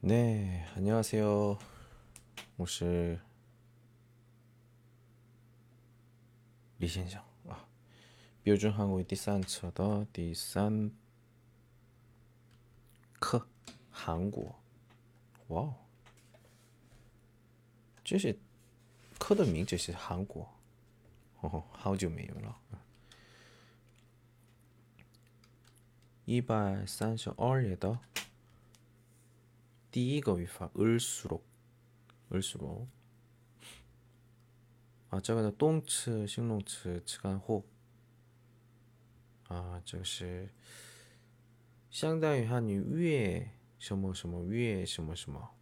네, 안녕하세요. 我是李先生啊，标准韩国第三册的第三课韩国。哇哦，这是课的名字是韩国。哦，好久没有了。一百三十二页的 第一个语法을수록 을수록 아, 这个的动词、形容词词干后啊，这个是相当于汉语越什么什么越什么什么。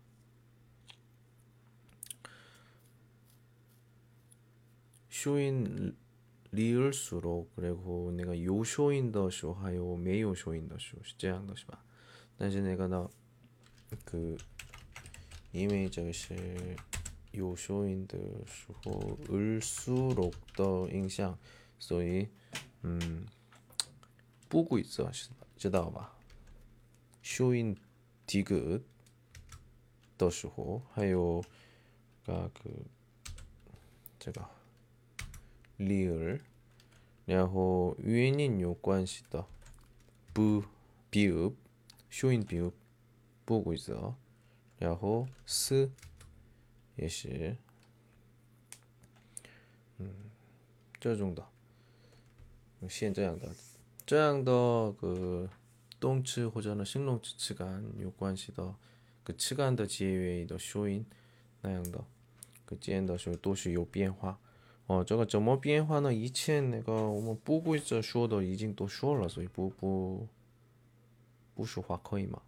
쇼인 리을수록 그리고 내가 요쇼인 더쇼 하요 메요쇼인 더쇼是这样 的是吧? 但是那个呢 그 이메일 这个是有쇼인的时候 을수록 더影响 所以 음, 不规则知道吧? 쇼인 디귿 的时候还有个这个 리을 然后原因有关系的不 비읍 쇼인 비읍 보고 있어. 야호 스. 예시. 음, 저 정도. 시엔저양더 저양더 그 똥츠 호전은 싱롱츠 측간 요관시더 그 측간더 지혜웨이더 쇼인 나양더 그 지엔더 쇼 도시 요 변화. 어 저거 저뭐 변화는 이치엔 내가 오면 보고 있어. 쇼더 이징 또 쇼라 소이 부부 부슈화 거의 막.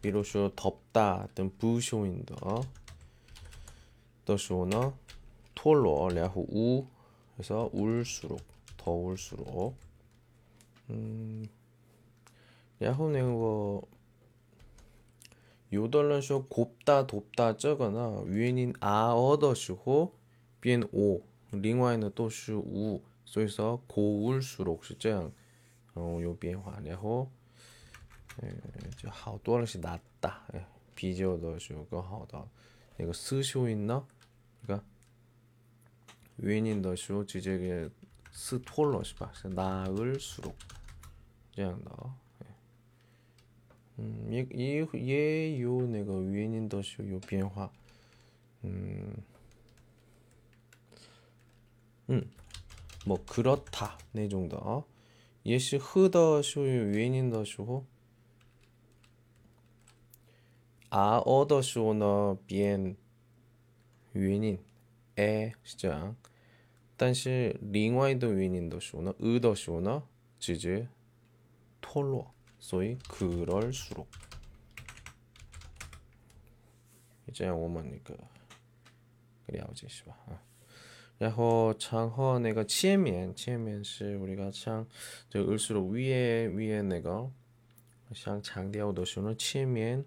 比如说덥다等不修音的的时候呢，脱落然后우 그래서 울수록 더울수록 음然后那个有的人说 곱다 돕다 这个呢 위에는 아어더시고 비엔 오 另外呢都是无所以说 고울수록 是这样嗯有变化然后 就好多了是 낫다 比较的时候更好的那个思修있나 그러니까 위에는的时候 直接给 스톨러是吧是 나을수록 这样的 음, 예, 예, 예, 요, 내가 위엔인 더쇼, 요, 변화. 음, 음, 뭐, 그렇다. 네 정도. 예시 흐더쇼, 위엔인 더쇼. 아, 어더쇼너, 비엔, 위엔인, 에, 시장. 但是另外的原因的时候呢，呃的时候呢，直接脱落。所以그럴수록这样我们那个了解是吧？啊，然后场合那个前面前面是우리가참저을수록위에위에내가想强调的是呢，前面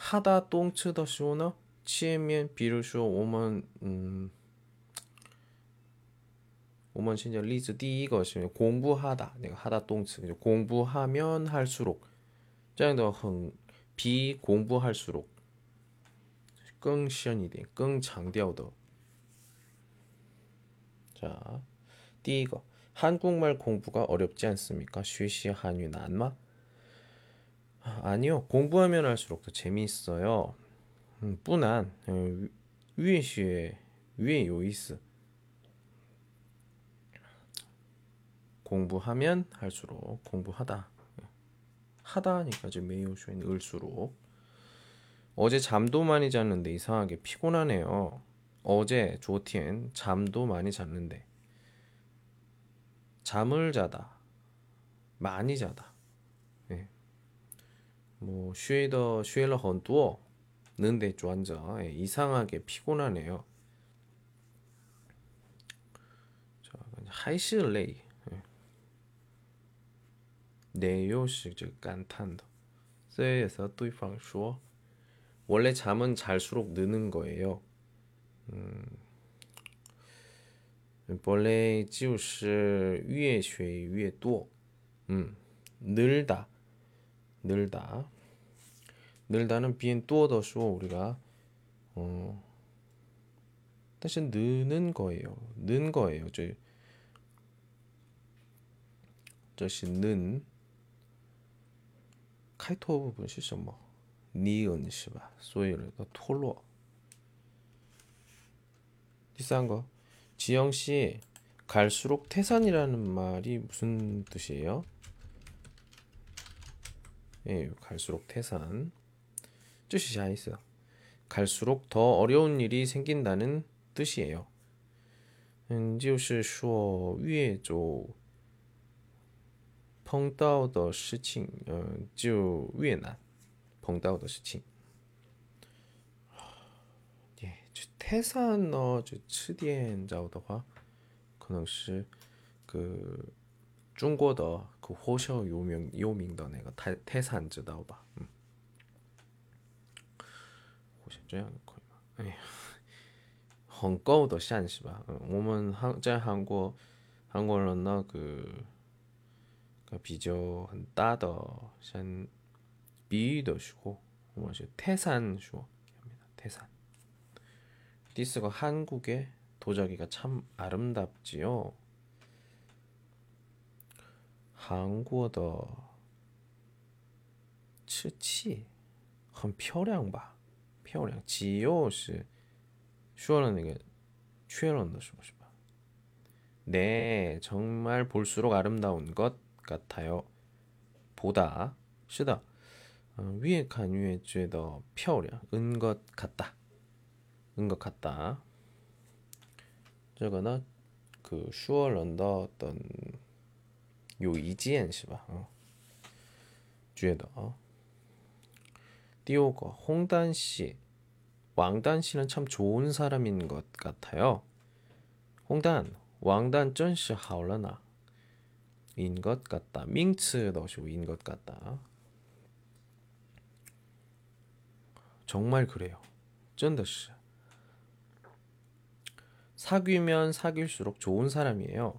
하다动词的时候呢，前面比如说我们嗯。我们现在例子第一个是 공부하다. 내가 하다 동츠. 공부하면 할수록 这样的很 비공부할수록 更深一点,更 强调的. 자, 第一个 한국말 공부가 어렵지 않습니까? 쉬시 한유 난마. 아니요. 공부하면 할수록 더 재미있어요. 음, 뿐한 어, 위에 시에 위에 요이스 공부하면 할수록 공부하다 하다 하니까 지금 메이오쇼인 을수록 어제 잠도 많이 잤는데 이상하게 피곤하네요. 어제 조티엔 잠도 많이 잤는데 잠을 자다 많이 자다 예. 뭐 쉬더 쉬러 헌多 는데 좋아져 예, 이상하게 피곤하네요. 자, 还是累 네又是这感叹的所以说对方说 원래 잠은 잘수록 느는 거예요. 음, 원래 就是越学越多. 음, 늘다. 늘다. 늘다는 비엔 뚜어더쇼 우리가 어, 사실 느는 거예요. 는 거예요. 저, 这是는 开头部分是什么？니은是吧？所以那个脱落。第三个， 지영 씨, 갈수록 태산이라는 말이 무슨 뜻이에요? 예, 갈수록 태산. 뜻이 잘 있어요. 갈수록 더 어려운 일이 생긴다는 뜻이에요. 음, 就是说越走碰到的事情，呃，就越难碰到的事情。예, 태산呢， 就吃点找的话，可能是그中国的 그火烧有名有名的那个泰泰山知道吧？ 嗯，好像这样可以吗？哎呀，很高的山是吧？嗯，我们韩在韩国韩国人呢，그比较很大的像比喻的时候，我们是태산说합니다 태산. 디스가 한국의 도자기가 참 아름답지요. 한국의 瓷器很漂亮吧漂亮只有是说了那个确认的是不是吧네 정말 볼수록 아름다운 것 같아요. 보다 쓰다 어, 위에 간 위에 觉得漂亮은것 같다. 은것 같다. 저거는 그 슈얼런더 어떤 요一件是吧? 어. 觉得 어. 第五个 홍단 씨 왕단 씨는 참 좋은 사람인 것 같아요. 홍단 왕단 真是好了呢. 인것 같다. 밍츠 넣으시고 인것 같다. 정말 그래요. 真的是. 사귀면 사귈수록 좋은 사람이에요.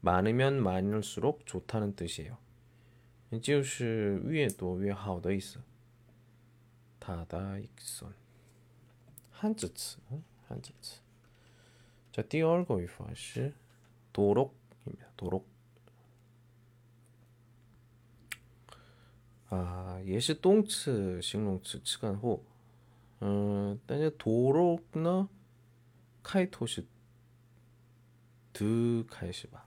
많으면 많을수록 좋다는 뜻이에요. 就是越多越好的意思. 다다익선 한자词 한자词 자, 第二个语法是 도록입니다. 도록. 아, 也是动词形容词词干后. 어, 但是도록呢开头是드开始吧.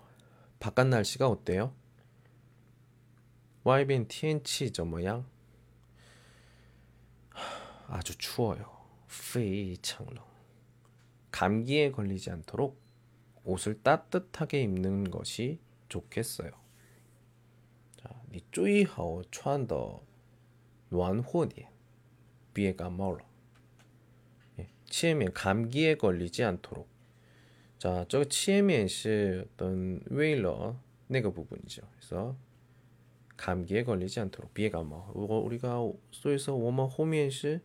바깥 날씨가 어때요? 와이빈 TN치 저 모양 아주 추워요. 非常冷. 감기에 걸리지 않도록 옷을 따뜻하게 입는 것이 좋겠어요. 자, 你最好穿的暖和点别感冒了 감기에 걸리지 않도록 자, 저 치에미엔시 어떤 웨일러 내가 부분이죠. 그래서 감기에 걸리지 않도록 비해가 뭐 우리가 소에서 워머 호미엔시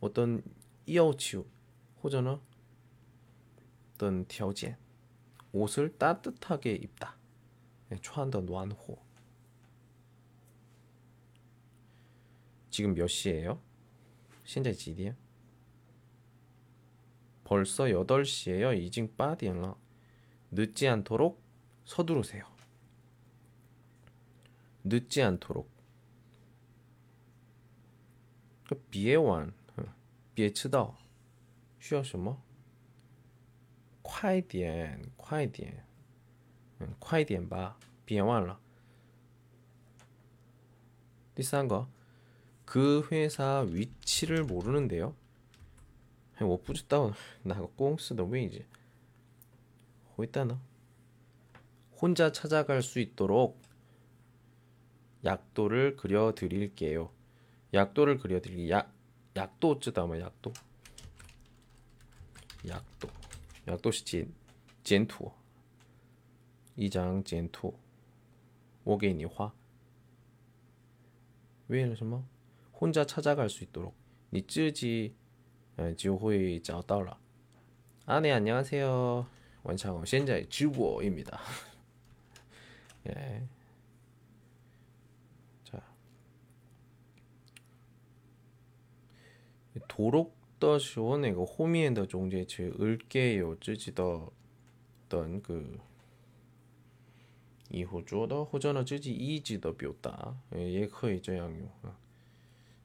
어떤 이어치우 호전어 어떤 条件 옷을 따뜻하게 입다. 穿的暖和. 지금 몇 시예요? 现在几点? 벌써 8시에요. 이징 빠디엔러. 늦지 않도록 서두르세요. 늦지 않도록. 그 비에완, 别迟到，需要什么？快点，快点，嗯，快点吧，别忘了。第三个，그 회사 위치를 모르는데요. 我不知道哪个公司的位置。回答呢？ 혼자 찾아갈 수 있도록 약도를 그려 드릴게요. 약도를 그려 드릴 약 약도 知道吗? 약도. 약도. 약도是 简简图. 一张简图.我给你画.为了什么? 혼자 찾아갈 수 있도록. 你自己 就会找到了。 아, 네, 안녕하세요. 원창호. 现在直播입니다. 예. 자. 도록的时候那个后面的中介词을게요自己的等个以后做的或者呢自己一直的表达也可以这样用啊。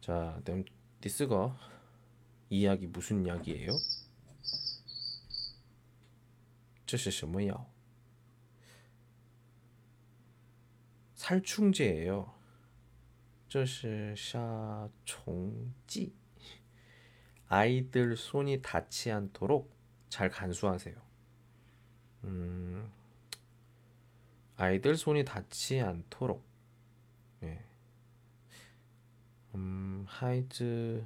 자，第四个。 이야기 무슨 약이에요? 这是什么药? 살충제예요. 这是杀虫剂. 아이들 손이 닿지 않도록 잘 간수하세요. 음, 아이들 손이 닿지 않도록. 예. 음, 하이즈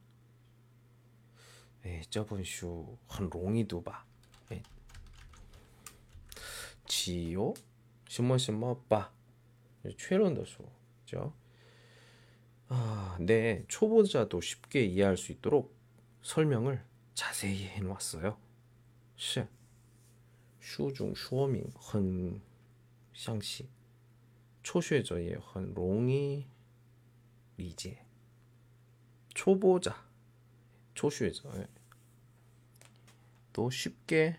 哎，这本书很容易读吧？ 예. 지요? 什么什么吧? 최론더书죠. 아, 네, 초보자도 쉽게 이해할 수 있도록 설명을 자세히 해놓았어요. 是书中说明很详细，初学者也很容易理解。초보자 초슈에서 또 쉽게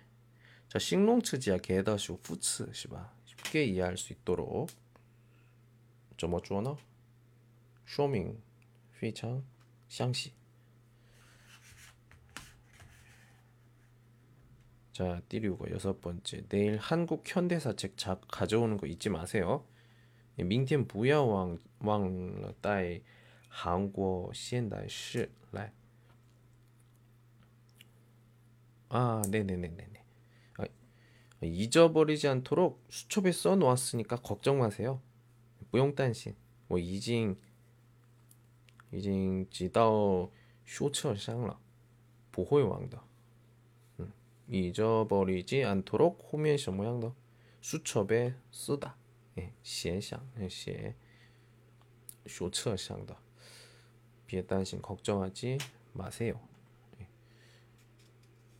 자 싱롱츠지야 게다쇼 푸츠 시바 쉽게 이해할 수 있도록 점어 주어너 说明非常详细。 자, 띠리우고 여섯 번째. 내일 한국 현대사 책 자, 가져오는 거 잊지 마세요. 明天不要忘忘了带韩国现代诗来. 아, 네네네네네. 아, 잊어버리지 않도록 수첩에 써 놓았으니까 걱정 마세요. 不用担心.我已经已经记到书册上了，不会忘的。 잊어버리지 않도록 호미에서 모양도 수첩에 쓰다. 예, 写想, 예, 写, 书册上的. 别担心, 걱정하지 마세요.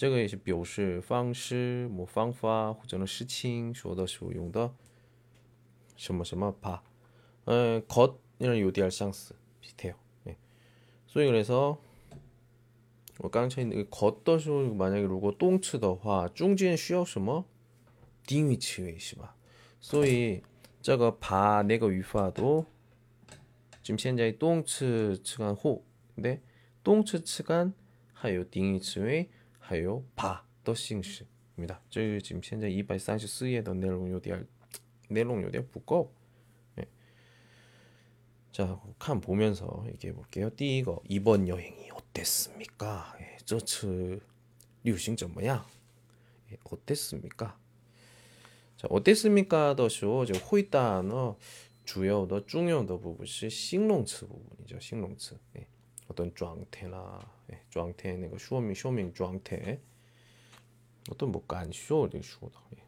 这个也是表示方式，或者呢事情说的时候用的什么什么吧。呃，것이랑有点相似，비슷해요。 네. 所以그래서 我刚才那个겉的时候 만약에 如果动词的话中间需要什么定语词尾是吧所以这个把那个语法都 지금 现在动词词干后 근데 动词词干还有定语词尾 还有把的形式입니다. 这 지금 现在 234页的 내용 有点 내용 有点不够. 네. 자, 칸 보면서 얘기해 볼게요. 第一个 이번 여행이 어땠습니까? 예, 这次旅行怎么样? 예, 어땠습니까? 자, 어땠습니까? 的时候就会단어 주요的 중요的 부분이 形容词 부분이죠. 形容词. 예, 어떤 状态啦, 예, 状态那个说明说明状态 어떤 뭐 간쇼를 쇼다. 예.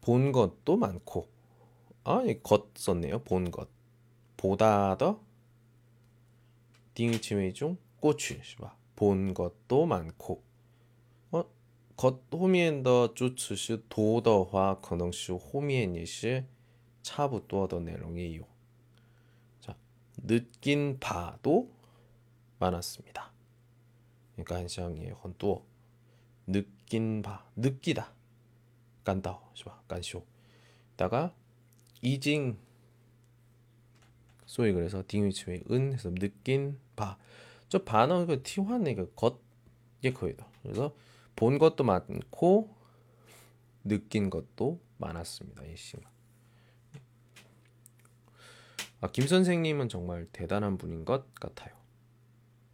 본 것도 많고 아, 것 썼네요. 본 것. 보다 더 딩치웨이 중 꼬취 是吧본 것도 많고 어, 것 호미엔 더 주츠是 多的话可能是后面也是 差不多的 내용이에요. 자, 느낀 바도 많았습니다. 그러니까 한상의 헌또 느낀 바, 느끼다. 간다, 是吧? 간쇼. 다가 이징 소위 그래서 딩위치의 은 해서 느낀 바. 저 바는 그 티환의 그것 거의다. 그래서 본 것도 많고 느낀 것도 많았습니다. 이 시간. 아, 김 선생님은 정말 대단한 분인 것 같아요.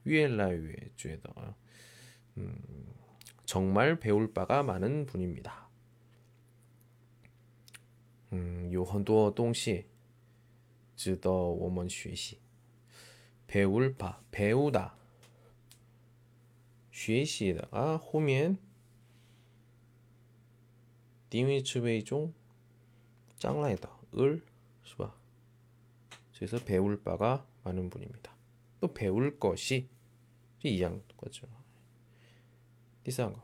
어. 越来越觉得 음, 정말 배울 바가 많은 분입니다. 음, 有很多东西 值得我们学习 배울 바 배우다 学习的啊后面定位词为中将来的 을, 是吧? 그래서 배울 바가 많은 분입니다. 또 배울 것이 이양 거죠. 第三个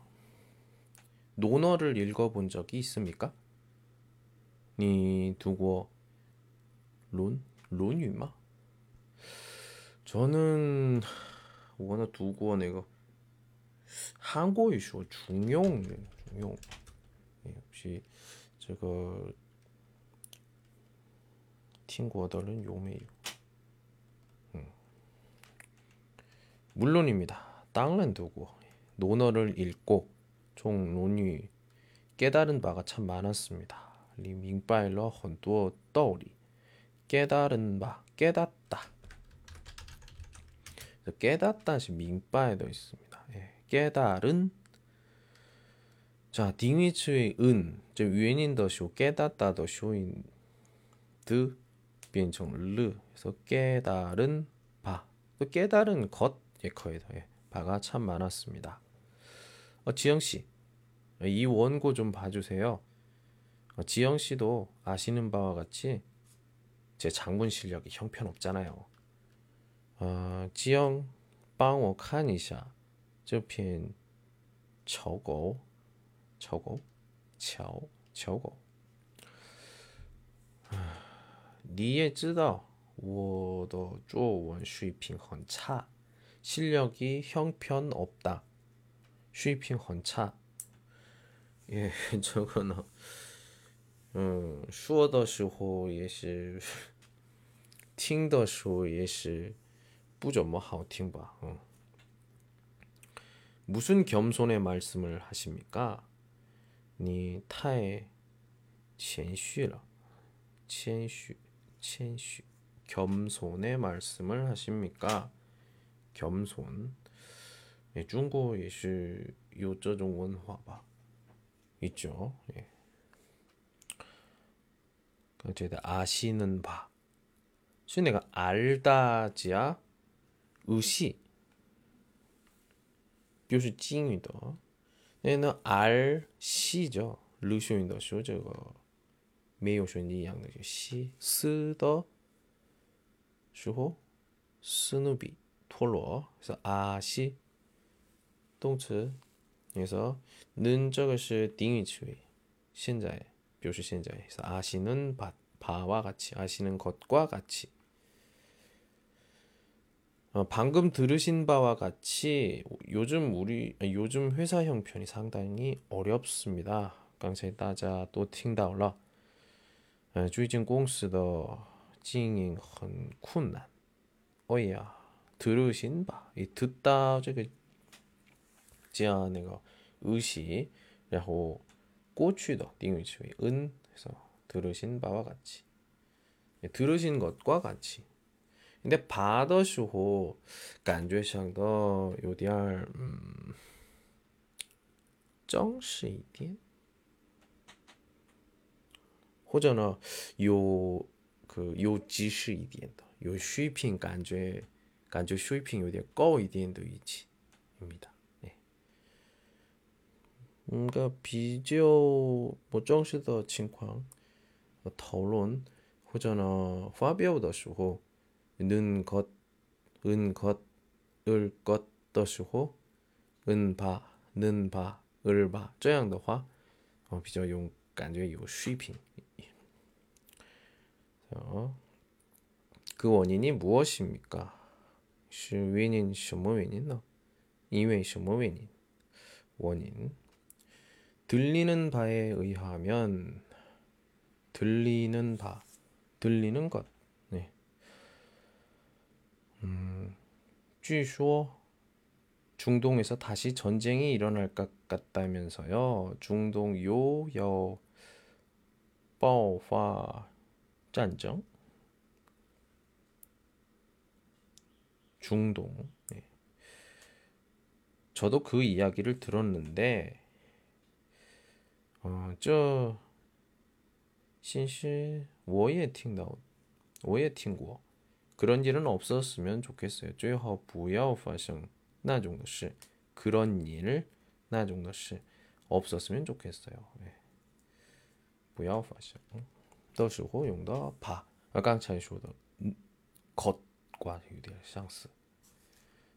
논어를 읽어본 적이 있습니까? 你读过论 论语吗? 저는 원어 두고 내가 한국어 중용 중용 역시 제가 听过的人有没有? 물론입니다. 땅은 두고 논어를 읽고 종 논의 깨달은 바가 참 많았습니다. 리밍바일러 헌두어 떠오리 깨달은 바 깨닫다 깨닫다시 민바에도 있습니다. 예, 깨달은 자 딩위츠의 은, 저 위엔인的쇼 깨닫다的 쇼인 드 변청 르 그래서 깨달은 바, 또 깨달은 것 예커에서 예, 바가 참 많았습니다. 어, 지영 씨, 이 원고 좀 봐주세요. 어, 지영 씨도 아시는 바와 같이 제 장문 실력이 형편없잖아요. 어, 지영, 帮我看一下这篇丑狗，丑狗，巧巧狗。你也知道我的作文水平很差， 실력이 형편없다. 水平很差. 예, 저거는 嗯，说的时候也是，听的时候也是不怎么好听吧。 음. 무슨 겸손의 말씀을 하십니까? 你太谦虚了，谦虚。谦虚 겸손의 말씀을 하십니까? 겸손. 예, 중국 예시 요这种 文化吧. 있죠. 예. 어쨌든 아시는 바. 시 내가 알다지야 의시. 就是金语的. 얘는 알시죠. 르쇼인더 쇼 저거. 没有选一样的西斯的时候， 斯努比陀螺，是 아시 动词 그래서 는 这个是定语词语现在表示现在 아시는 바, 바와 같이 아시는 것과 같이 어, 방금 들으신 바와 같이 요즘 우리 요즘 회사 형편이 상당히 어렵습니다. 刚才大家都听到了。 最近公司的经营很困难。哦呀， 들으신 바, 이 듣다 这个这样那个의시然后过去的定语词语은 해서 들으신 바와 같이 들으신 것과 같이 근데 爬的时候感觉上的有点嗯正式一点或者呢，有个有知识一点的，有水平感觉 感觉水平有点高一点的语气，입니 다。 哎，嗯个比较不正式的情况讨论或者呢发表的时候，는것은것을것的时候，은바는바을바这样的话，哦比较有感觉有水平。 자, 그 원인이 무엇입니까? 是原因什么原因呢?因为什么原因? 원인 들리는 바에 의하면 들리는 바 들리는 것 네. 음, 据说 중동에서 다시 전쟁이 일어날 것 같다면서요. 중동 요여 爆发 战争 중동 네. 저도 그 이야기를 들었는데 어, 저 신시 我也听到 오예 팅고 그런 일은 없었으면 좋겠어요. 最好不要发生那种的事. 그런 일, 那种的事 없었으면 좋겠어요. 네. 不要发生的时候用的把刚才说的것과有点相似.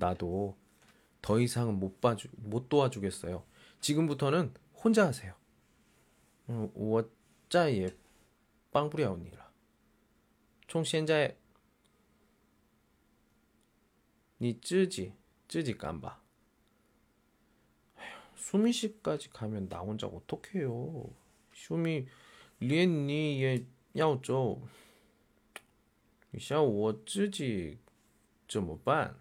나도 더 이상은 못 봐주 못 도와주겠어요. 지금부터는 혼자 하세요. 我再也帮不了你了。从现在你自己自己干吧. 수미 씨까지 가면 나 혼자 어떡해요. 수미 连你也要走像我自己怎么办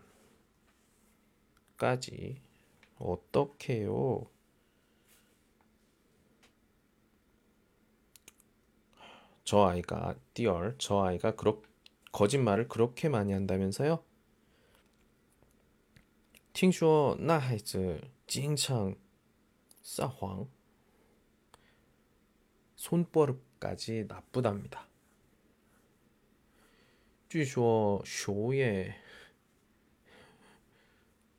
까지 어떡해요. 저 아이가 띠얼 저 아이가 그렇 거짓말을 그렇게 많이 한다면서요? 听说那孩子经常撒谎 손버릇까지 나쁘답니다. 据说学业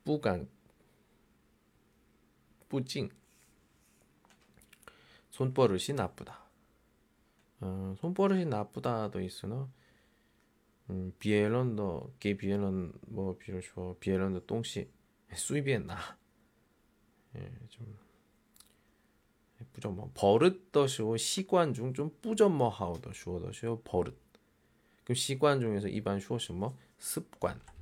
不敢不敬。손버릇이 나쁘다 어 손버릇이 나쁘다도 있으나 음비에런도게비에런뭐 비로소비에런도똥시 수입이했나 예 좀 뿌점뭐 버릇더쇼시관 중 좀 뿌점 뭐하오더쇼더쇼버릇 그럼 시관 중에서 일반쇼시뭐습관음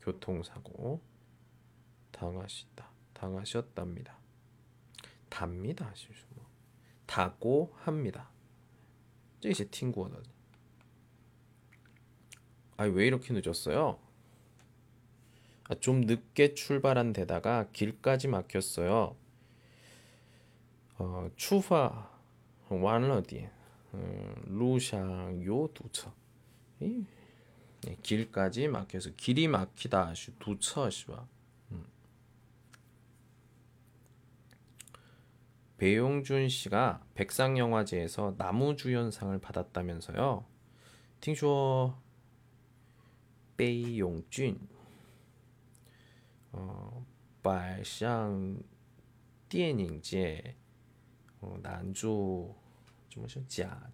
교통사고 당하시다. 당하셨답니다. 답니다. 실수뭐. 다고 합니다. 이제 팅구어다. 아니 왜 이렇게 늦었어요? 아, 좀 늦게 출발한 데다가 길까지 막혔어요. 어, 추파 완러디 음, 루샹 요 두처. 길까지 막혀서 길이 막히다 두처시와 배용준 씨가 백상영화제에서 나무주연상을 받았다면서요. 听说 배용준 어, 百上电影界 어, 난주 怎么是假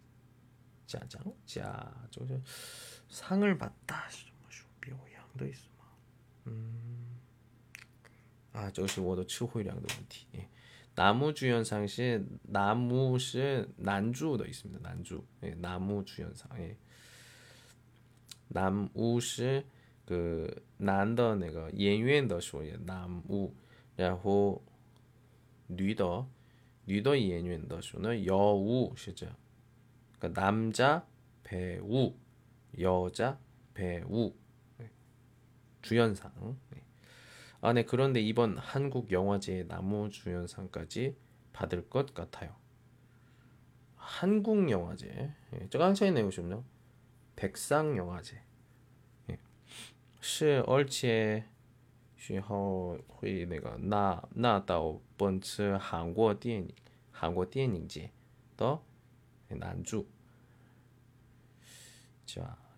假奖假就是 상을 받다 什么表扬的意思 음. 아, 这是我的词汇量的问题。 나무 주연상 시 나무 시 난주도 있습니다. 난주. 예, 나무 주연상. 예. 나무 시그 난더 내가 演员的说 나무 然后女的女的演员的说呢 여우 是这 그러니까 남자 배우 여자 배우 예. 주연상. 예. 아, 네. 그런데 이번 한국 영화제 나무주연상까지 받을 것 같아요. 한국 영화제. 예, 저 강차이 내고 싶나? 백상 영화제. 예. 是而且然后会那个拿拿到本次韩国电影韩国电影节的男主。자,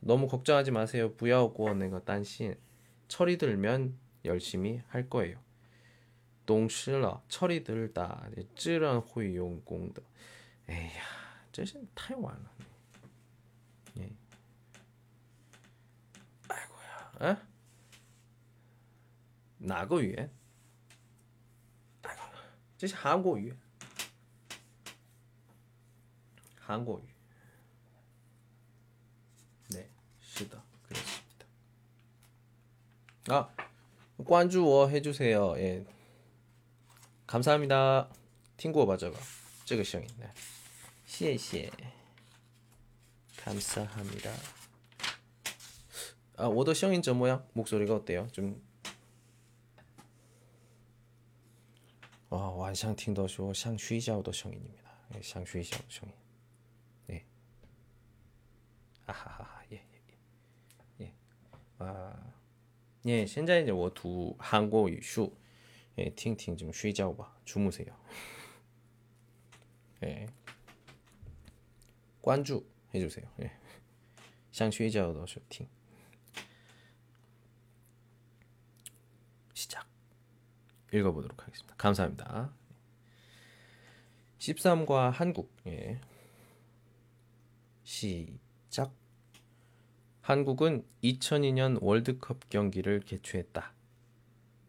너무 걱정하지 마세요. 부야오고 내가 딴신 철이 들면 열심히 할 거예요. 동실러 철이 들다. 쯔런 후용공的. 에야, 这是太晚了. 예. 아이고야. 에? 나거语言? 아이고. 这是韩国语. 한국어. 쓰다 그렇습니다. 아, 관주워 해주세요. 예, 감사합니다. 팅구어 맞아가 찍으시형인데. 시에시에 감사합니다. 아, 워더 시형인 저 모양 목소리가 어때요? 좀 와, 완상 팅더쇼 상쉬자우더 시형입니다. 예, 상쉬자우더 시인 네. 아하하하. 아, 예, 现在我读 한국 语书. 예, 听听좀 쉬자고 봐. 주무세요. 예. 关注 해주세요. 예. 想睡觉的时候听. 시작. 읽어보도록 하겠습니다. 감사합니다. 13과 한국. 예. 시작. 한국은 2002년 월드컵 경기를 개최했다.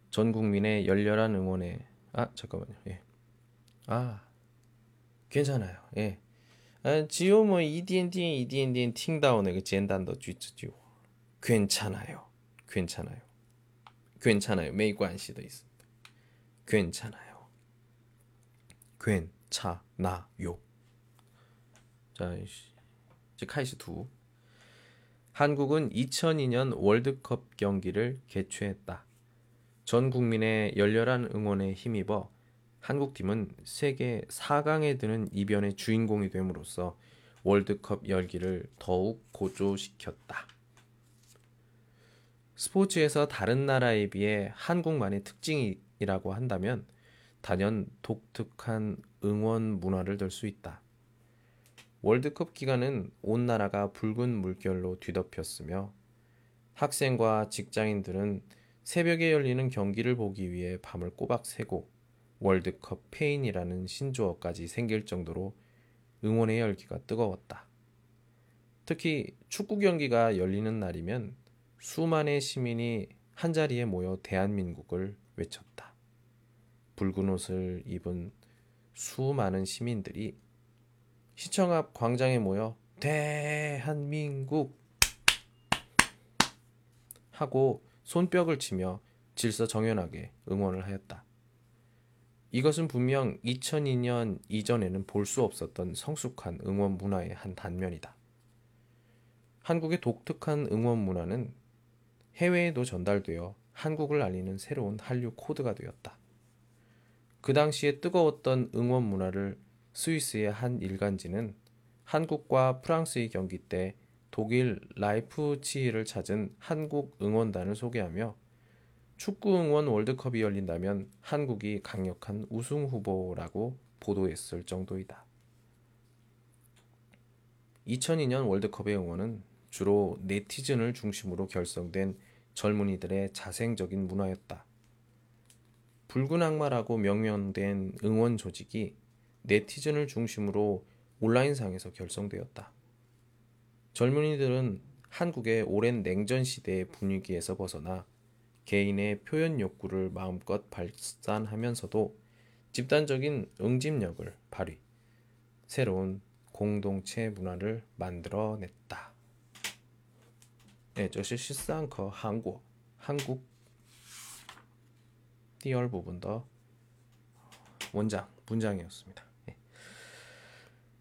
전 국민의 열렬한 응원에 아 잠깐만요. 예. 아 괜찮아요. 예. 아, 只有我们一点点一点点听到那个简单的句子就 괜찮아요. 괜찮아요. 괜찮아요. 没关系的 있습니다. 괜찮아요. 괜찮아요. 자, 이제 开始读. 한국은 2002년 월드컵 경기를 개최했다. 전 국민의 열렬한 응원에 힘입어 한국팀은 세계 4강에 드는 이변의 주인공이 됨으로써 월드컵 열기를 더욱 고조시켰다. 스포츠에서 다른 나라에 비해 한국만의 특징이라고 한다면 단연 독특한 응원 문화를 들 수 있다. 월드컵 기간은 온 나라가 붉은 물결로 뒤덮였으며 학생과 직장인들은 새벽에 열리는 경기를 보기 위해 밤을 꼬박 새고 월드컵 페인이라는 신조어까지 생길 정도로 응원의 열기가 뜨거웠다. 특히 축구 경기가 열리는 날이면 수만의 시민이 한자리에 모여 대한민국을 외쳤다. 붉은 옷을 입은 수많은 시민들이 시청 앞 광장에 모여 대한민국 하고 손뼉을 치며 질서 정연하게 응원을 하였다. 이것은 분명 2002년 이전에는 볼 수 없었던 성숙한 응원 문화의 한 단면이다. 한국의 독특한 응원 문화는 해외에도 전달되어 한국을 알리는 새로운 한류 코드가 되었다. 그 당시에 뜨거웠던 응원 문화를 스위스의 한 일간지는 한국과 프랑스의 경기 때 독일 라이프치히를 찾은 한국 응원단을 소개하며 축구 응원 월드컵이 열린다면 한국이 강력한 우승 후보라고 보도했을 정도이다. 2002년 월드컵의 응원은 주로 네티즌을 중심으로 결성된 젊은이들의 자생적인 문화였다. 붉은 악마라고 명명된 응원 조직이 네티즌을 중심으로 온라인상에서 결성되었다. 젊은이들은 한국의 오랜 냉전 시대의 분위기에서 벗어나 개인의 표현 욕구를 마음껏 발산하면서도 집단적인 응집력을 발휘, 새로운 공동체 문화를 만들어냈다. 예, 这是十三课韩国 한국 第二部分的 원장 문장이었습니다.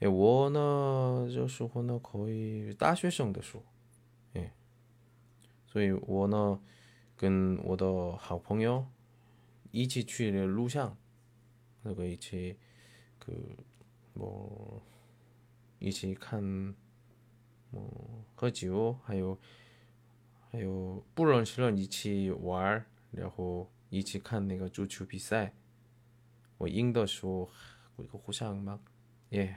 诶我呢有时候呢可以大学生的时候诶所以我呢跟我的好朋友一起去的路上那个一起可我一起看嗯喝酒还有还有不认识人一起玩儿然后一起看那个足球比赛。我赢的时候会互相嘛耶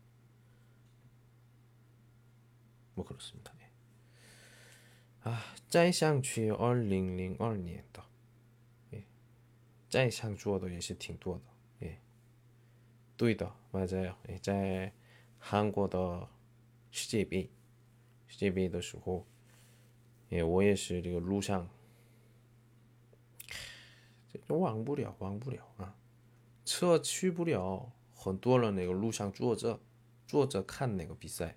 뭐그렇습니다啊，再想去二零零二年的，哎，再想做的也是挺多的，哎，对的，맞아 요， 在韩国的世界杯，世界杯的时候。也我也是这个路上，这就忘不了，忘不了啊！车去不了，很多人那个路上坐着，坐着看那个比赛。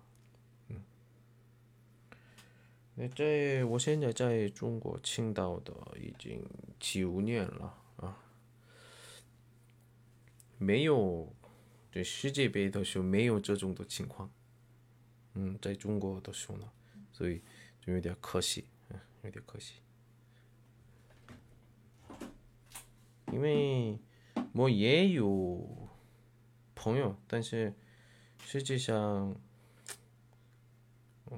음. 在我现在在中国青岛的已经九年了啊，没有这世界杯的时候没有这种的情况。嗯，在中国的时候呢。所以就有点可惜，嗯，有点可惜。因为我也有朋友，但是实际上，嗯，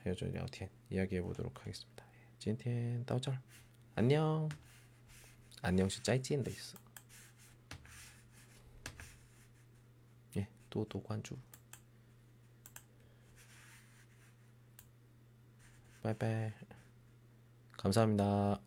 间还有저聊天이야기해보도록하겠습니다今天到这儿，안녕안녕是再见的意思。哎，多多关注。 빠이빠이. 감사합니다.